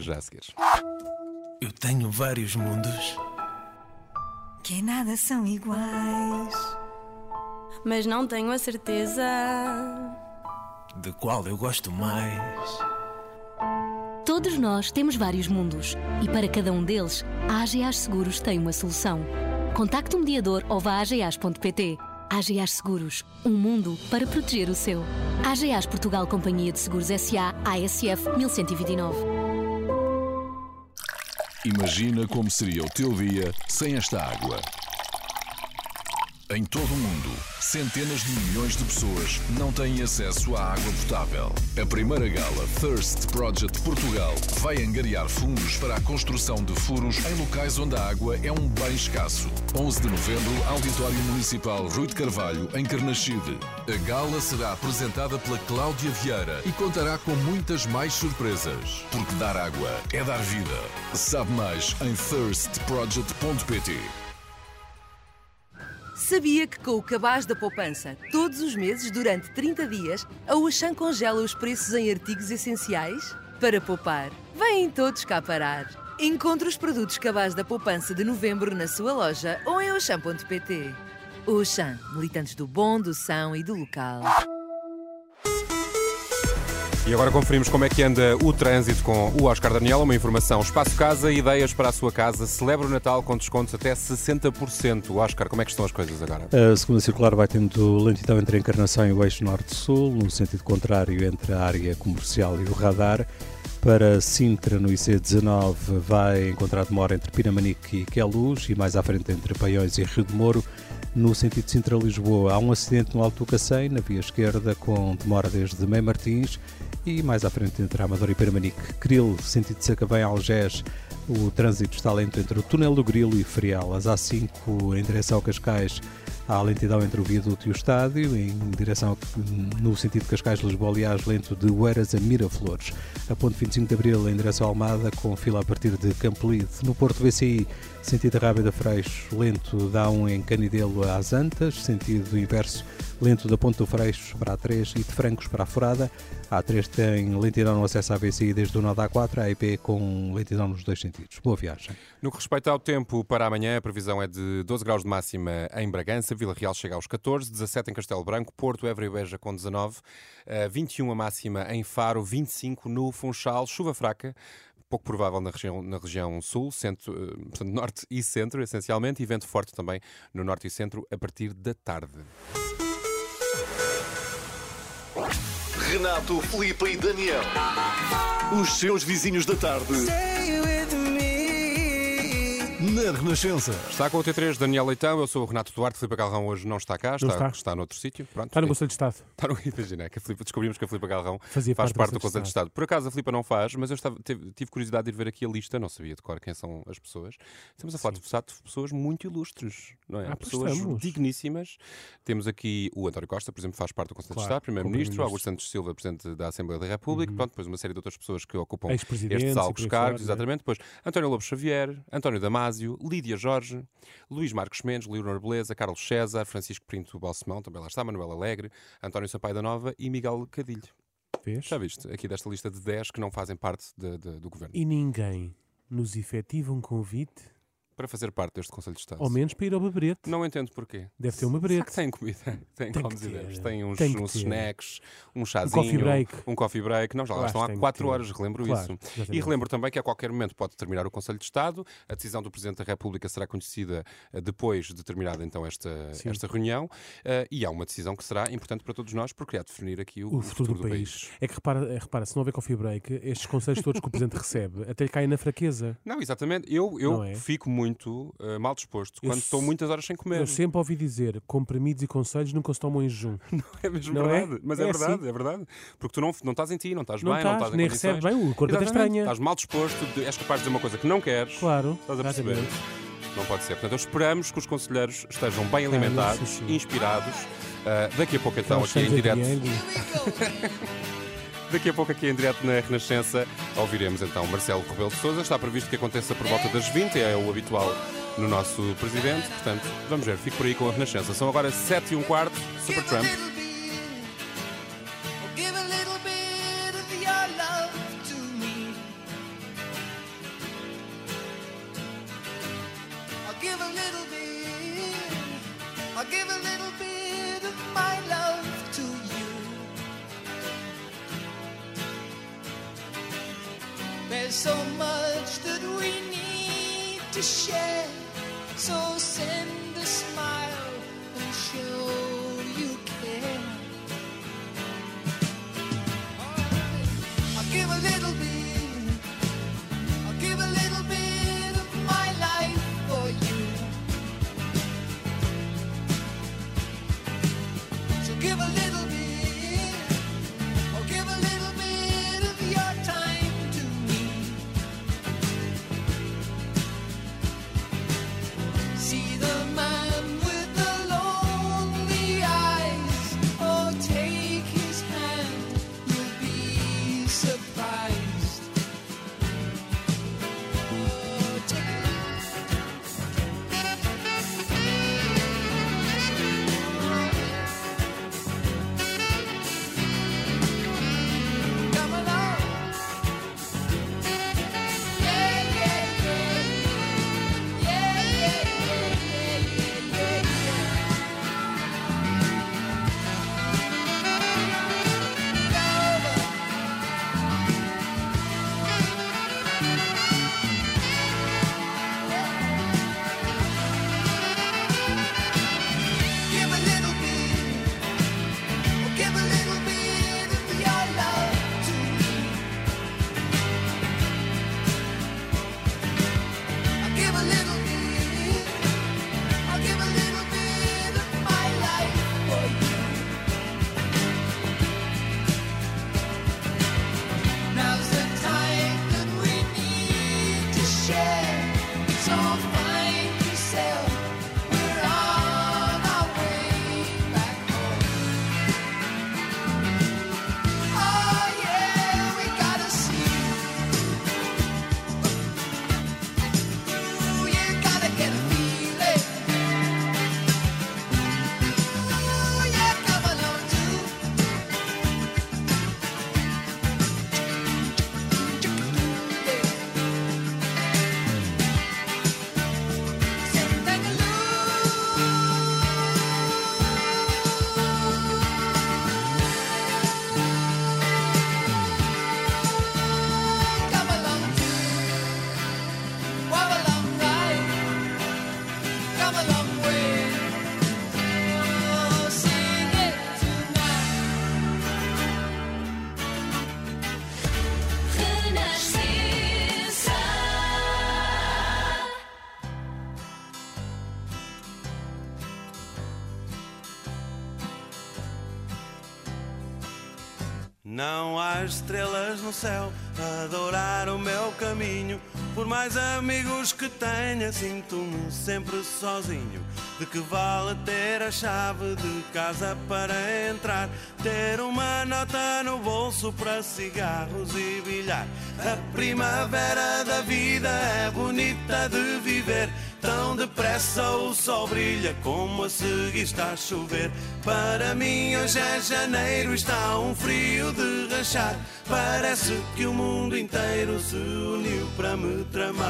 já a seguir. Eu tenho vários mundos. Que em nada são iguais. Mas não tenho a certeza. De qual eu gosto mais. Todos nós temos vários mundos e para cada um deles, a AGAs Seguros tem uma solução. Contacte um mediador ou vá a ageas.pt. AGAs Seguros, um mundo para proteger o seu. AGAs Portugal Companhia de Seguros SA, ASF 1129. Imagina como seria o teu dia sem esta água. Em todo o mundo, centenas de milhões de pessoas não têm acesso à água potável. A primeira gala Thirst Project Portugal vai angariar fundos para a construção de furos em locais onde a água é um bem escasso. 11 de novembro, Auditório Municipal Rui de Carvalho, em Carnaxide. A gala será apresentada pela Cláudia Vieira e contará com muitas mais surpresas. Porque dar água é dar vida. Sabe mais em thirstproject.pt. Sabia que com o cabaz da poupança, todos os meses, durante 30 dias, a Auchan congela os preços em artigos essenciais? Para poupar, vêm todos cá parar. Encontre os produtos cabaz da poupança de novembro na sua loja ou em auchan.pt. Auchan, militantes do bom, do são e do local. E agora conferimos como é que anda o trânsito com o Oscar Daniel. Uma informação: Espaço Casa, ideias para a sua casa. Celebra o Natal com descontos até 60%. Oscar, como é que estão as coisas agora? A segunda circular vai tendo lentidão entre a Encarnação e o eixo norte-sul, no sentido contrário entre a área comercial e o radar. Para Sintra, no IC19, vai encontrar demora entre Pinamanique e Queluz e mais à frente entre Paiões e Rio de Moro. No sentido de Sintra-Lisboa, há um acidente no Alto do Cacém, na via esquerda, com demora desde Mãe Martins e mais à frente entre Amador e Permanique. Cril, sentido de Sacavém, Algés, o trânsito está lento entre o túnel do Grilo e Frial. As A5 em direção ao Cascais, há lentidão entre o viaduto e o estádio, em direção no sentido de Cascais-Lisboa, aliás, lento de Oeiras a Miraflores. A ponte 25 de Abril em direção à Almada, com fila a partir de Campolide. No Porto VCI, sentido Rábida Freixo, lento da 1 em Canidelo às Antas, sentido inverso, lento da Ponte do Freixo para a 3 e de Francos para a Furada. A A3 tem lentidão no acesso à VCI desde o nó da A4, a IP com lentidão nos dois sentidos. Boa viagem. No que respeita ao tempo para amanhã, a previsão é de 12 graus de máxima em Bragança, Vila Real chega aos 14, 17 em Castelo Branco, Porto, Évora e Beja com 19, 21 a máxima em Faro, 25 no Funchal, chuva fraca, pouco provável na região, na região sul, centro, portanto, norte e centro, essencialmente, e vento forte também no norte e centro a partir da tarde. Renato, Felipe e Daniel. Os seus vizinhos da tarde. Na Renascença. Está com o T3 Daniel Leitão, eu sou o Renato Duarte, Filipe Galrão hoje não está cá, está, está. está noutro sítio. Pronto, está no Conselho de Estado. Está no, imagina, que a Filipe, descobrimos que a Filipe Galrão Fazia faz parte parte do do Conselho de Estado. Por acaso a Filipe não faz, mas eu estava, tive, tive curiosidade de ir ver aqui a lista, não sabia de cor quem são as pessoas. Estamos a falar de, de pessoas muito ilustres, não é? Ah, pessoas estamos. digníssimas. Temos aqui o António Costa, por exemplo, faz parte do Conselho Claro, de Estado, Primeiro-Ministro, Augusto Santos Silva, Presidente da Assembleia da República, pronto, depois uma série de outras pessoas que ocupam estes altos cargos, é? exatamente. Depois António Lobo Xavier, António Lídia Jorge, Luís Marcos Mendes, Leonor Beleza, Carlos César, Francisco Pinto Balsemão, também lá está, Manuel Alegre, António Sampaio da Nova e Miguel Cadilho. Vês? Já viste? Aqui desta lista de 10 que não fazem parte de- de- do governo. E ninguém nos efetiva um convite, Para fazer parte deste Conselho de Estado. ao menos para ir ao beberete. Não entendo porquê. Deve ter uma Será berete. que tem comida? Tem, Tem comes e bebes. Tem uns, Tem uns snacks, um chazinho. coffee break. Um coffee break. Não, já lá estão há que tem que 4 ter. horas, relembro Claro, isso. E exatamente. relembro também que a qualquer momento pode terminar o Conselho de Estado. A decisão do Presidente da República será conhecida eh, depois de terminada então esta, Sim. esta reunião. Eh, e há uma decisão que será importante para todos nós porque irá definir aqui o, O futuro do país. É que repara, é, repara, se não houver coffee break, estes conselhos todos que o Presidente recebe até lhe caem na fraqueza. Não, exatamente. Eu, eu Não é? fico muito eh, mal disposto Eu quando estou muitas horas sem comer. Eu sempre ouvi dizer comprimidos e conselhos nunca se tomam em jejum. É mesmo Não é? verdade. Mas é, É verdade, assim. é verdade. Porque tu não, não estás em ti, não estás Não bem, não estás, estás em nem condições. recebe bem, o corpo até estranha. Estás mal disposto, és capaz de dizer uma coisa que não queres. Claro. Estás a perceber? exatamente. Não pode ser. Portanto, esperamos que os conselheiros estejam bem Claro, alimentados, sim. inspirados. Ah, daqui a pouco, então, aqui em direto. Daqui a pouco, aqui em direto na Renascença, ouviremos então Marcelo Rebelo de Souza. Está previsto que aconteça por volta das 20, é o habitual no nosso presidente. Portanto, vamos ver, fico por aí com a Renascença. São agora 7 e um quarto, Super Trump. Give a little bit. So much that we need to share. So send no céu adorar o meu caminho. Por mais amigos que tenha, sinto-me sempre sozinho. De que vale ter a chave de casa para entrar? Ter uma nota no bolso para cigarros e bilhar. A primavera da vida é bonita de viver. Tão depressa o sol brilha como a seguir está a chover. Para mim hoje é janeiro, está um frio de rachar. Parece que o mundo inteiro se uniu para me tramar.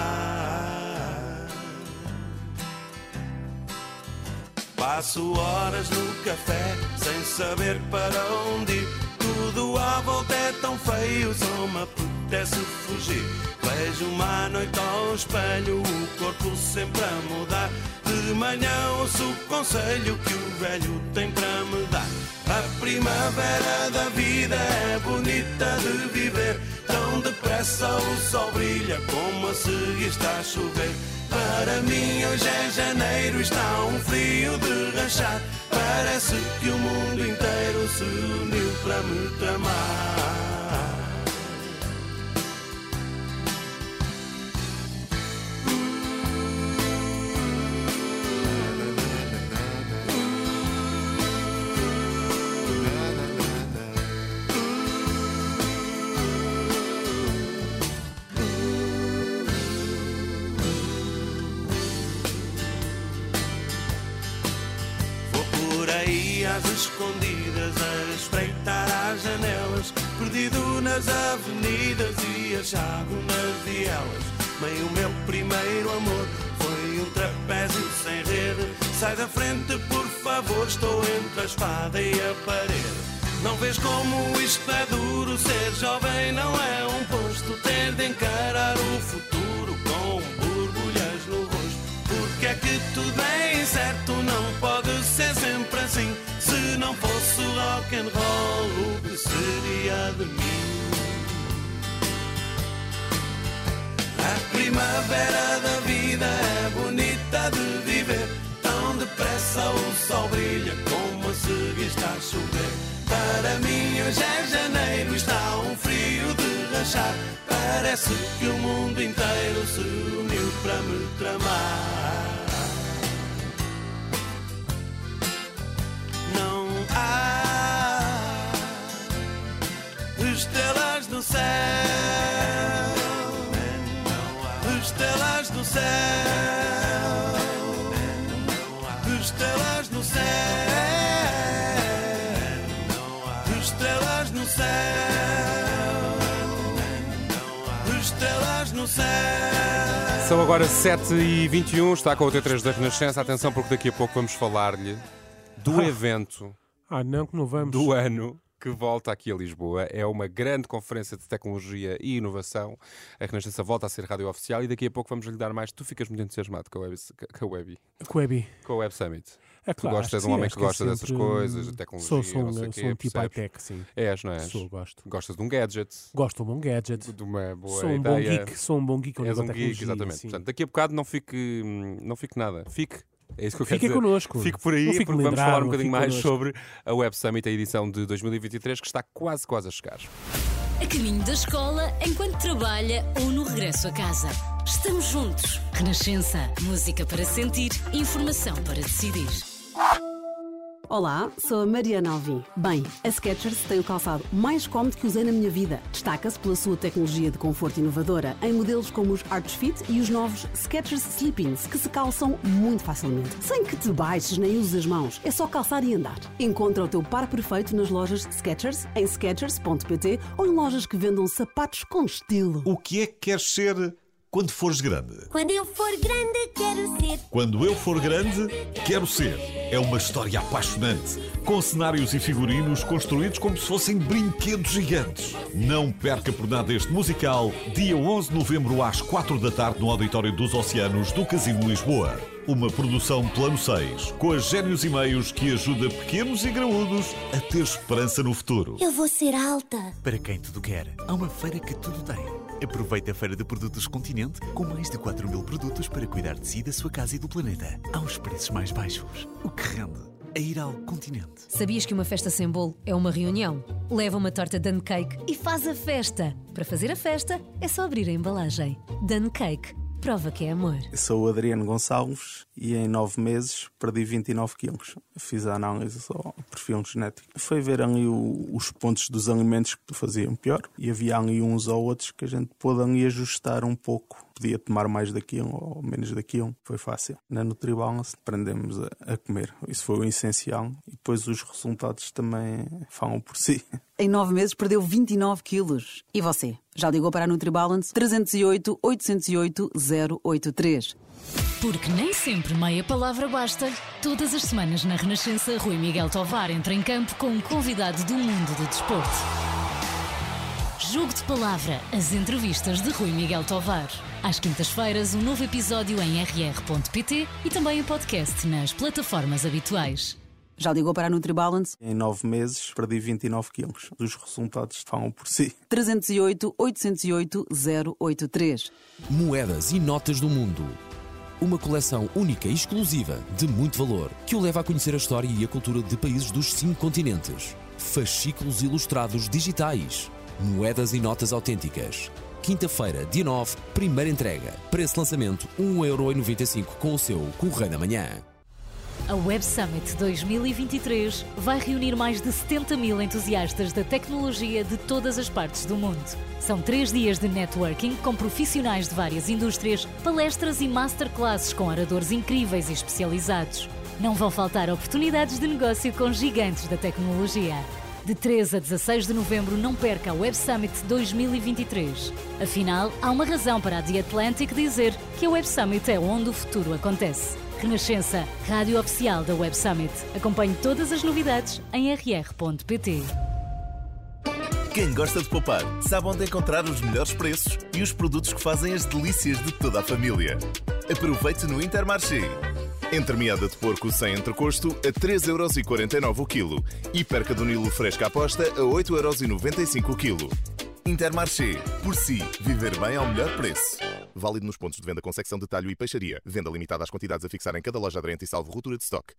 Passo horas no café sem saber para onde ir. Tudo à volta é tão feio, só me apetece fugir. Vejo uma noite ao espelho, o corpo sempre a mudar. De manhã ouço o conselho que o velho tem para me dar. A primavera da vida é bonita de viver. Tão depressa o sol brilha como a seguir está a chover. Para mim hoje é janeiro, está um frio de rachar. Parece que o mundo inteiro se uniu para me tramar. Escondidas a espreitar as janelas, perdido nas avenidas e achado nas vielas. Meio meu primeiro amor foi um trapézio sem rede. Sai da frente, por favor, estou entre a espada e a parede. Não vês como isto é duro? Ser jovem não é um posto. Ter de encarar o futuro com borbulhas no rosto. Porque é que tudo é incerto? Não pode ser sempre assim. Se não fosse rock and roll, o que seria de mim? A primavera da vida é bonita de viver. Tão depressa o sol brilha como a seguir está a chover. Para mim hoje é janeiro, está um frio de rachar. Parece que o mundo inteiro se uniu para me tramar. Estrelas no céu. Estrelas no céu. Estrelas no céu. Estrelas no céu. Estrelas no céu. São agora 7h21, está com o T3 da Renascença. Atenção, porque daqui a pouco vamos falar-lhe do evento Ah, não, que não vamos. do ano que volta aqui a Lisboa. É uma grande conferência de tecnologia e inovação. A Renascença volta a ser rádio oficial e daqui a pouco vamos lhe dar mais. Tu ficas muito entusiasmado com a Web, com a Web, Quebi. com a Web Summit. É tu claro, gostas acho de um que homem sim, que acho gosta é dessas coisas, de tecnologia, Sou, sou não um, sei sou quê, um tipo high-tech, sim. És, não és? Sou, gosto. Gostas de um gadget, Gosto de um bom gadget. de uma boa Sou um ideia. bom geek, sou um bom geek És um geek, exatamente. sim. Portanto, daqui a bocado não fique, hum, não fique nada. Fique. É isso que eu quero Fique dizer. connosco. Fique por Não aí, porque vamos falar um bocadinho fique mais connosco. sobre a Web Summit, a edição de 2023, que está quase, quase a chegar. A caminho da escola, enquanto trabalha ou no regresso a casa. Estamos juntos. Renascença. Música para sentir, informação para decidir. Olá, sou a Mariana Alvim. Bem, a Skechers tem o calçado mais cómodo que usei na minha vida. Destaca-se pela sua tecnologia de conforto inovadora em modelos como os Arch Fit e os novos Skechers Sleep-ins, que se calçam muito facilmente. Sem que te baixes nem uses as mãos, é só calçar e andar. Encontra o teu par perfeito nas lojas Skechers, em skechers.pt ou em lojas que vendam sapatos com estilo. O que é que queres ser quando fores grande? Quando eu for grande, quero ser. Quando eu for grande, quero ser. É uma história apaixonante, com cenários e figurinos construídos como se fossem brinquedos gigantes. Não perca por nada este musical, dia 11 de novembro às 4 da tarde no Auditório dos Oceanos do Casino Lisboa. Uma produção Plano 6, com as génios e meios que ajuda pequenos e graúdos a ter esperança no futuro. Eu vou ser alta. Para quem tudo quer, há uma feira que tudo tem. Aproveite a Feira de Produtos Continente com mais de 4 mil produtos para cuidar de si, da sua casa e do planeta. Aos preços mais baixos. O que rende é ir ao continente. Sabias que uma festa sem bolo é uma reunião? Leva uma torta Dan Cake e faz a festa. Para fazer a festa, é só abrir a embalagem. Dan Cake. Prova que é amor. Eu sou o Adriano Gonçalves e em nove meses perdi 29 quilos. Fiz a análise ao perfil genético. Foi ver ali o- os pontos dos alimentos que faziam pior e havia ali uns ou outros que a gente pôde ali ajustar um pouco. Podia tomar mais daquilo ou menos daquilo. Foi fácil. Na NutriBalance aprendemos a, a comer. Isso foi o essencial e depois os resultados também falam por si. Em nove meses perdeu 29 quilos. E você? Já ligou para a NutriBalance? 308 808 083. Porque nem sempre meia palavra basta. Todas as semanas na Renascença, Rui Miguel Tovar entra em campo com um convidado do mundo do desporto. Jogo de palavra, as entrevistas de Rui Miguel Tovar. Às quintas-feiras, um novo episódio em rr.pt e também o podcast nas plataformas habituais. Já ligou para a NutriBalance? Em nove meses perdi 29 quilos. Os resultados falam por si. 308 808 083. Moedas e notas do mundo. Uma coleção única e exclusiva de muito valor que o leva a conhecer a história e a cultura de países dos cinco continentes. Fascículos ilustrados digitais. Moedas e notas autênticas. Quinta-feira, dia 9, primeira entrega. Preço lançamento 1,95€ com o seu Correio da Manhã. A Web Summit 2023 vai reunir mais de 70 mil entusiastas da tecnologia de todas as partes do mundo. São três dias de networking com profissionais de várias indústrias, palestras e masterclasses com oradores incríveis e especializados. Não vão faltar oportunidades de negócio com gigantes da tecnologia. De 13 a 16 de novembro, não perca a Web Summit 2023. Afinal, há uma razão para a The Atlantic dizer que a Web Summit é onde o futuro acontece. Renascença, rádio oficial da Web Summit. Acompanhe todas as novidades em rr.pt. Quem gosta de poupar sabe onde encontrar os melhores preços e os produtos que fazem as delícias de toda a família. Aproveite no Intermarché. Entremeada de porco sem entrecosto a 3,49€ o quilo e perca do Nilo fresca aposta a 8,95€ o quilo. Intermarché. Por si, viver bem ao melhor preço. Válido nos pontos de venda com secção de talho e peixaria. Venda limitada às quantidades a fixar em cada loja aderente e salvo ruptura de stock.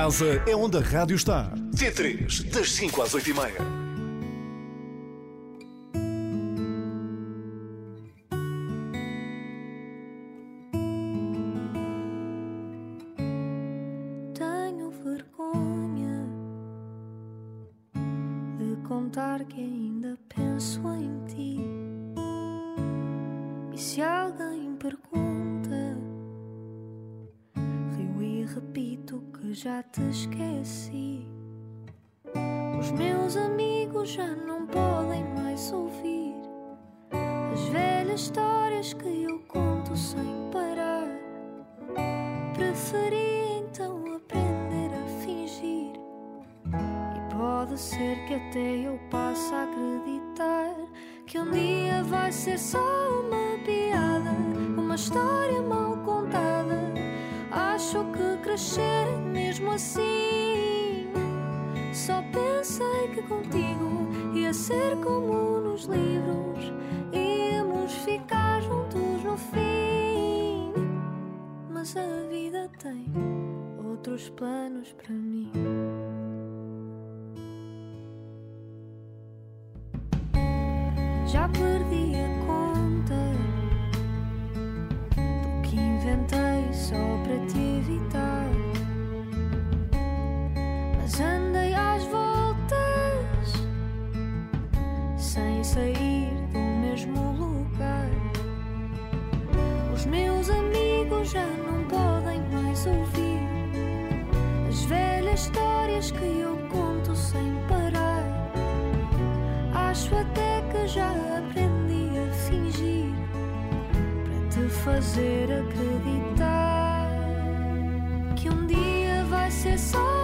Casa é onde a rádio está. T3, das 5 às 8 e meia. Tenho vergonha de contar que ainda penso em ti. E se alguém pergunta, repito que já te esqueci. Os meus amigos já não podem mais ouvir as velhas histórias que eu conto sem parar. Preferi então aprender a fingir. E pode ser que até eu passe a acreditar que um dia vai ser só uma piada, uma história mal contada. Acho que crescer mesmo assim. Só pensei que contigo ia ser como nos livros, íamos ficar juntos no fim. Mas a vida tem outros planos para mim. Já perdi Os meus amigos já não podem mais ouvir as velhas histórias que eu conto sem parar. Acho até que já aprendi a fingir para te fazer acreditar que um dia vai ser só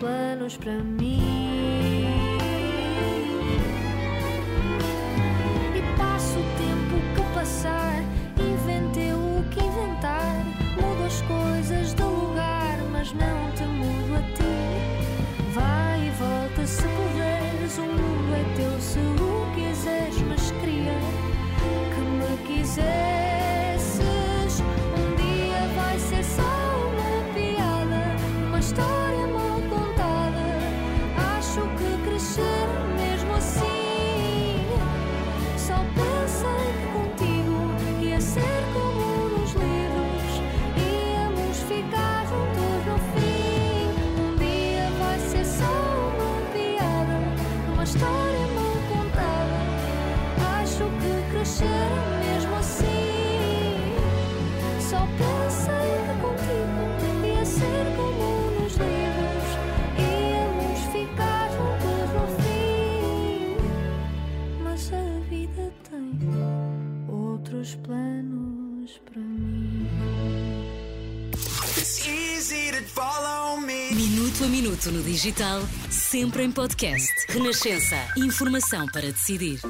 planos para mim. E passo o tempo que passar, inventei o que inventar, mudo as coisas do lugar, mas não te mudo a ti. Vai e volta se puderes, o mundo é teu se o quiseres, mas queria que me quisesses. No digital, sempre em podcast. Renascença. Informação para decidir.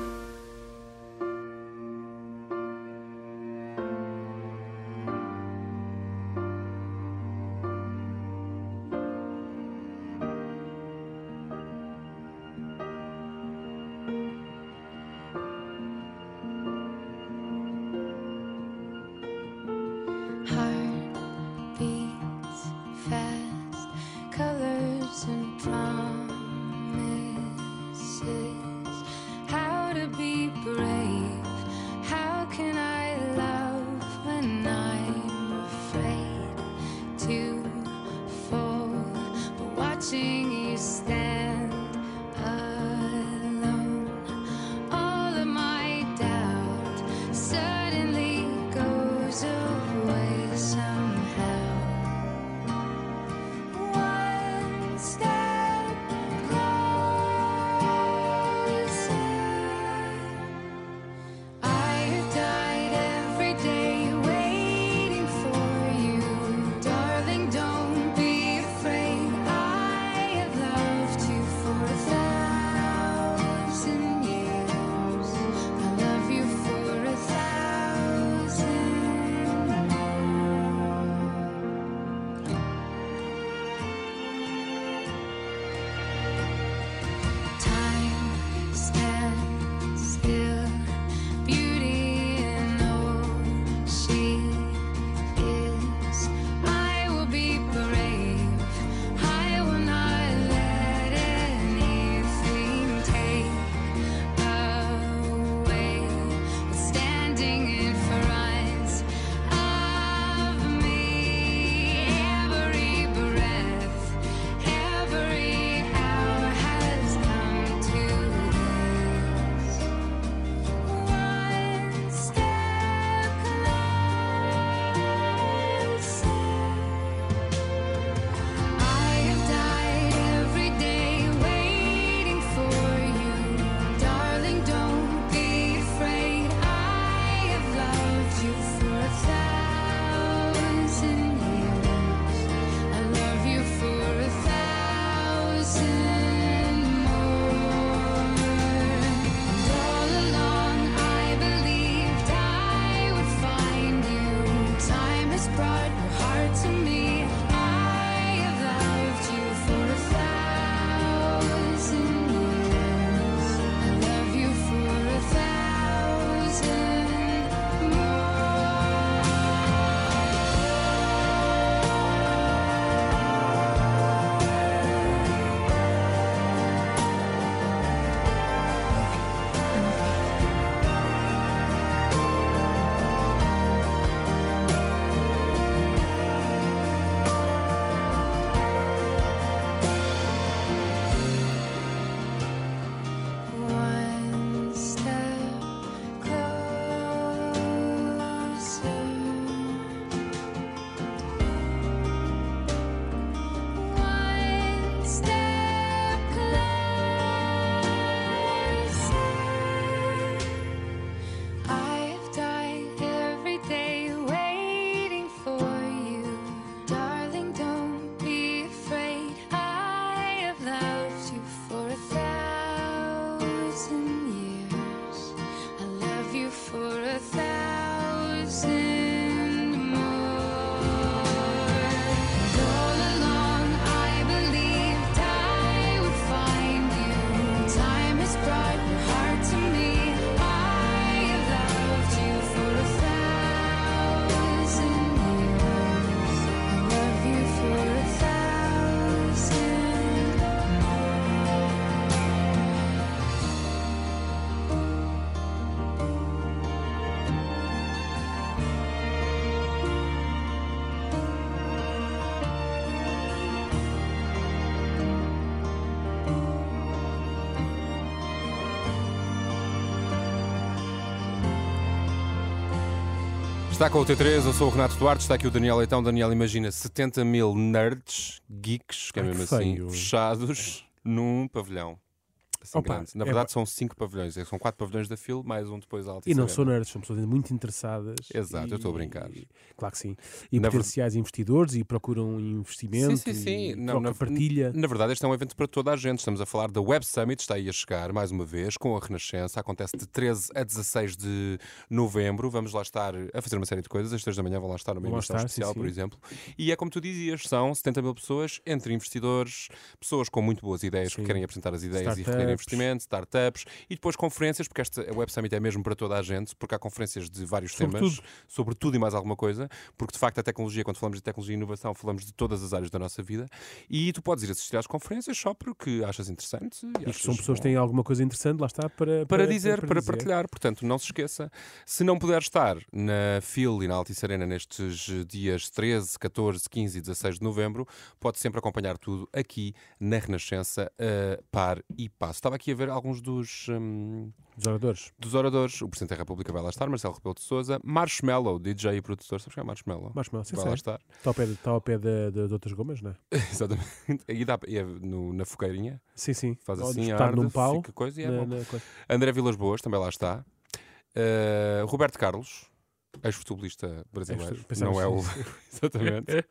Está com o T3, eu sou o Renato Duarte, está aqui o Daniel Leitão. Daniel, imagina 70 mil nerds, geeks, que é mesmo que assim, feio. fechados num pavilhão. Assim Opa, grande. Na é verdade, ba- são cinco pavilhões. São quatro pavilhões da FIL, mais um depois alto. E não são nerds, são pessoas muito interessadas. Exato, e- eu estou a brincar. Claro que sim. E Na ver- potenciais investidores e procuram investimento. Sim, sim, sim. E Não, na, partilha. na verdade, este é um evento para toda a gente. Estamos a falar da Web Summit, está aí a chegar mais uma vez com a Renascença. Acontece de 13 a 16 de novembro. Vamos lá estar a fazer uma série de coisas. Às 3 da manhã vão lá estar numa emissão estar, sim, especial, sim. por exemplo. E é como tu dizias, são 70 mil pessoas, entre investidores, pessoas com muito boas ideias que Sim. querem apresentar as ideias e recolher Startups. investimento, startups e depois conferências, porque esta a Web Summit é mesmo para toda a gente, porque há conferências de vários Sobre temas, sobre tudo e mais alguma coisa, porque de facto a tecnologia, quando falamos de tecnologia e inovação, falamos de todas as áreas da nossa vida e tu podes ir assistir às conferências só porque achas interessante E que achas são pessoas que têm alguma coisa interessante, lá está, para, para dizer, para, dizer. partilhar. Portanto, não se esqueça. Se não puder estar na FIL e na Altice Arena nestes dias 13, 14, 15 e 16 de novembro, pode sempre acompanhar tudo aqui na Renascença, a par e passo. Estava aqui a ver alguns dos. hum, Dos oradores. Dos oradores. O Presidente da República vai lá estar, Marcelo Rebelo de Souza, Marshmallow, DJ e produtor. Sabes quem é Marshmallow? Marshmallow, sim, vai sei. lá estar. Está ao pé, de, está ao pé de, de, de outras gomas, não é? Exatamente. E, dá, e é no- na fogueirinha. Sim, sim. Faz Ou assim, arde, num pau, coisa e é na- bom. na coisa. André Vilas Boas também lá está. Uh, Roberto Carlos, ex-futebolista brasileiro. Não é o. que sim. Exatamente.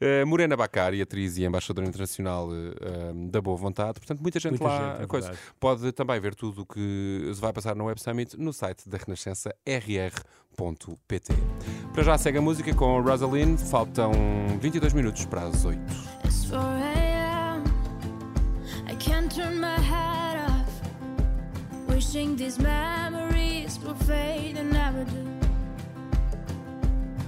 Uh, Morena Bacari, atriz e embaixadora internacional uh, da Boa Vontade. Portanto, muita gente Muita lá. gente, é coisa. verdade. Pode também ver tudo o que se vai passar no Web Summit no site da Renascença rr.pt. Para já segue a música com a Rosalind. Faltam 22 minutos para as 8. It's 4 a.m. I can't turn my head off. Wishing these memories will fade and never do.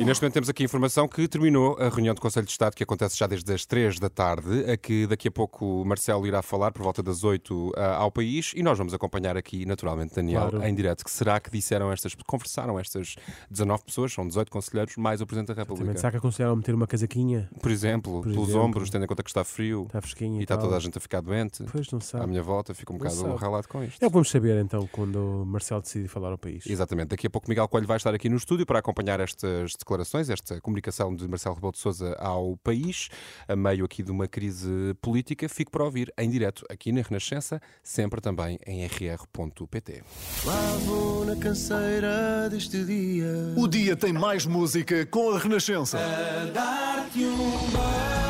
E neste momento temos aqui informação que terminou a reunião do Conselho de Estado, que acontece já desde as 3 da tarde, a que daqui a pouco o Marcelo irá falar por volta das 8 ah, ao país e nós vamos acompanhar aqui, naturalmente, Daniel, Claro. em direto. Que será que disseram estas, conversaram estas 19 pessoas, são 18 conselheiros, mais o Presidente da Exatamente. República? Será que aconselharam meter uma casaquinha? Por exemplo, Por pelos exemplo. ombros, tendo em conta que está frio Está fresquinho e está toda a gente a ficar doente. Pois não sabe. À minha volta, fico um Não bocado ralado com isto. É o que vamos saber então quando o Marcelo decide falar ao país. Exatamente. Daqui a pouco Miguel Coelho vai estar aqui no estúdio para acompanhar estas declarações, esta comunicação de Marcelo Rebelo de Sousa ao país, a meio aqui de uma crise política. Fico para ouvir em direto aqui na Renascença, sempre também em rr.pt. Lá vou na canseira deste dia. O dia tem mais música com a Renascença. A dar-te um beijo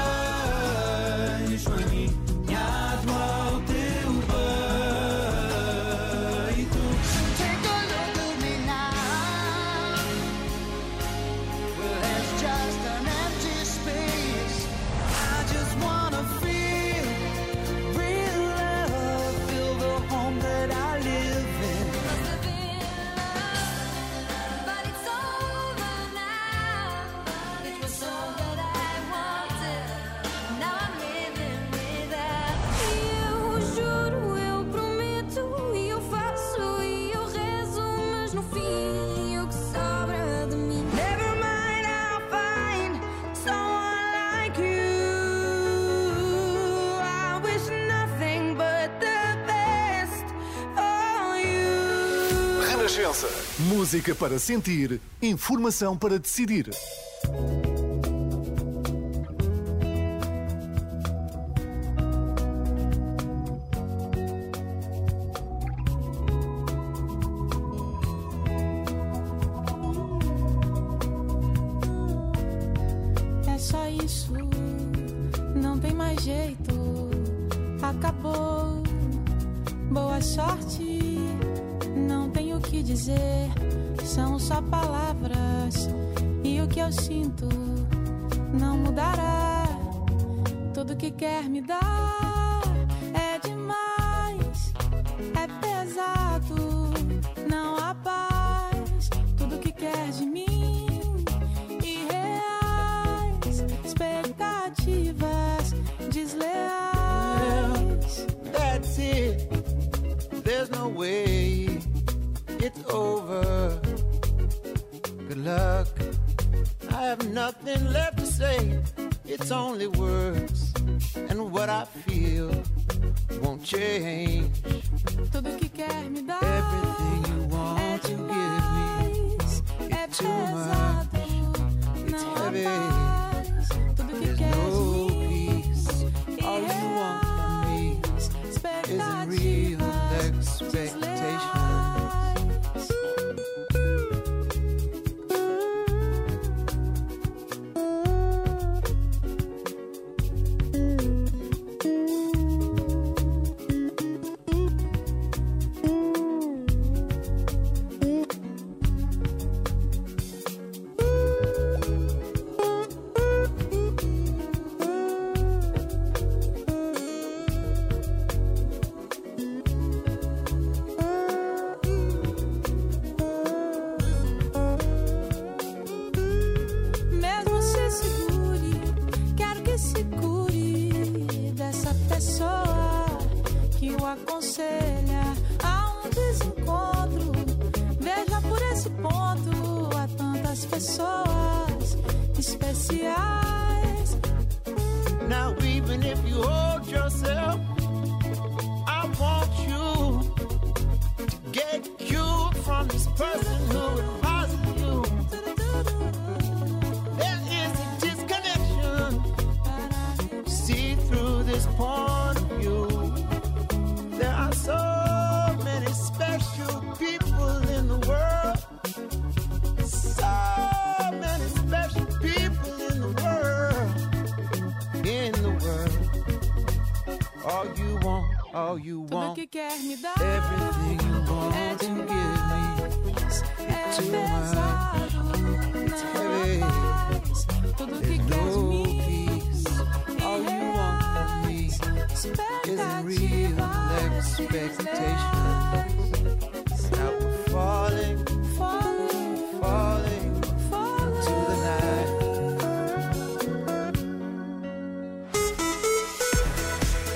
Música para sentir, informação para decidir.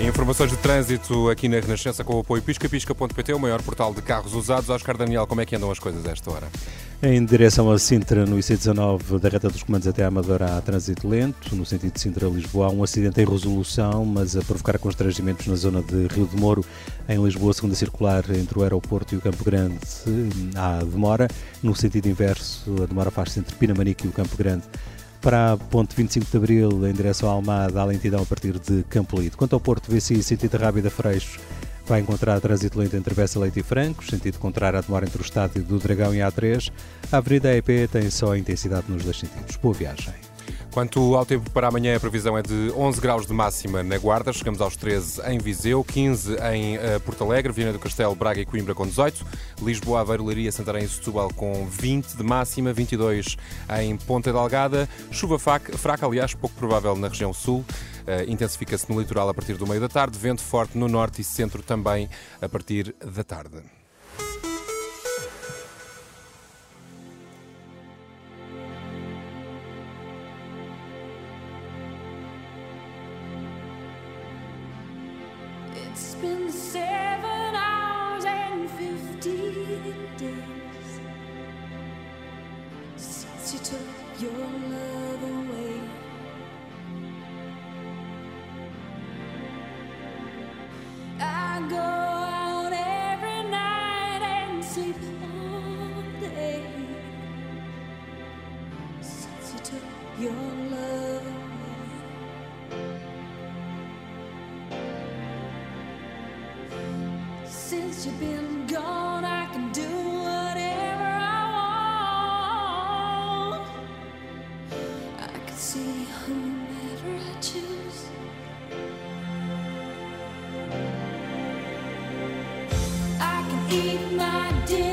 Informações de trânsito aqui na Renascença com o apoio piscapisca.pt, o maior portal de carros usados. Oscar Daniel, como é que andam as coisas a esta hora? Em direção a Sintra, no IC19, da reta dos comandos até a Amadora, há trânsito lento. No sentido de Sintra-Lisboa, há um acidente em resolução, mas a provocar constrangimentos na zona de Rio de Moro. Em Lisboa, segunda circular, entre o aeroporto e o Campo Grande, há demora. No sentido inverso, a demora faz-se entre Pinamanique e o Campo Grande. Para a ponte 25 de Abril, em direção à Almada, há lentidão a partir de Campolide. Quanto ao Porto VCI, sentido Rábida Freixo, vai encontrar trânsito lento entre Bessa Leite e Francos, sentido contrário à demora entre o estádio do Dragão e a A3. A Avenida EP tem só intensidade nos dois sentidos. Boa viagem. Quanto ao tempo para amanhã, a previsão é de 11 graus de máxima na Guarda, chegamos aos 13 em Viseu, 15 em uh, Porto Alegre, Viana do Castelo, Braga e Coimbra com 18, Lisboa, Aveiro, Leiria, Santarém e Setúbal com 20 de máxima, 22 em Ponta Delgada, chuva fraca, fraca aliás, pouco provável na região sul, uh, intensifica-se no litoral a partir do meio da tarde, vento forte no norte e centro também a partir da tarde. Since you've been gone, I can do whatever I want. I can see whomever I choose. I can eat my dinner.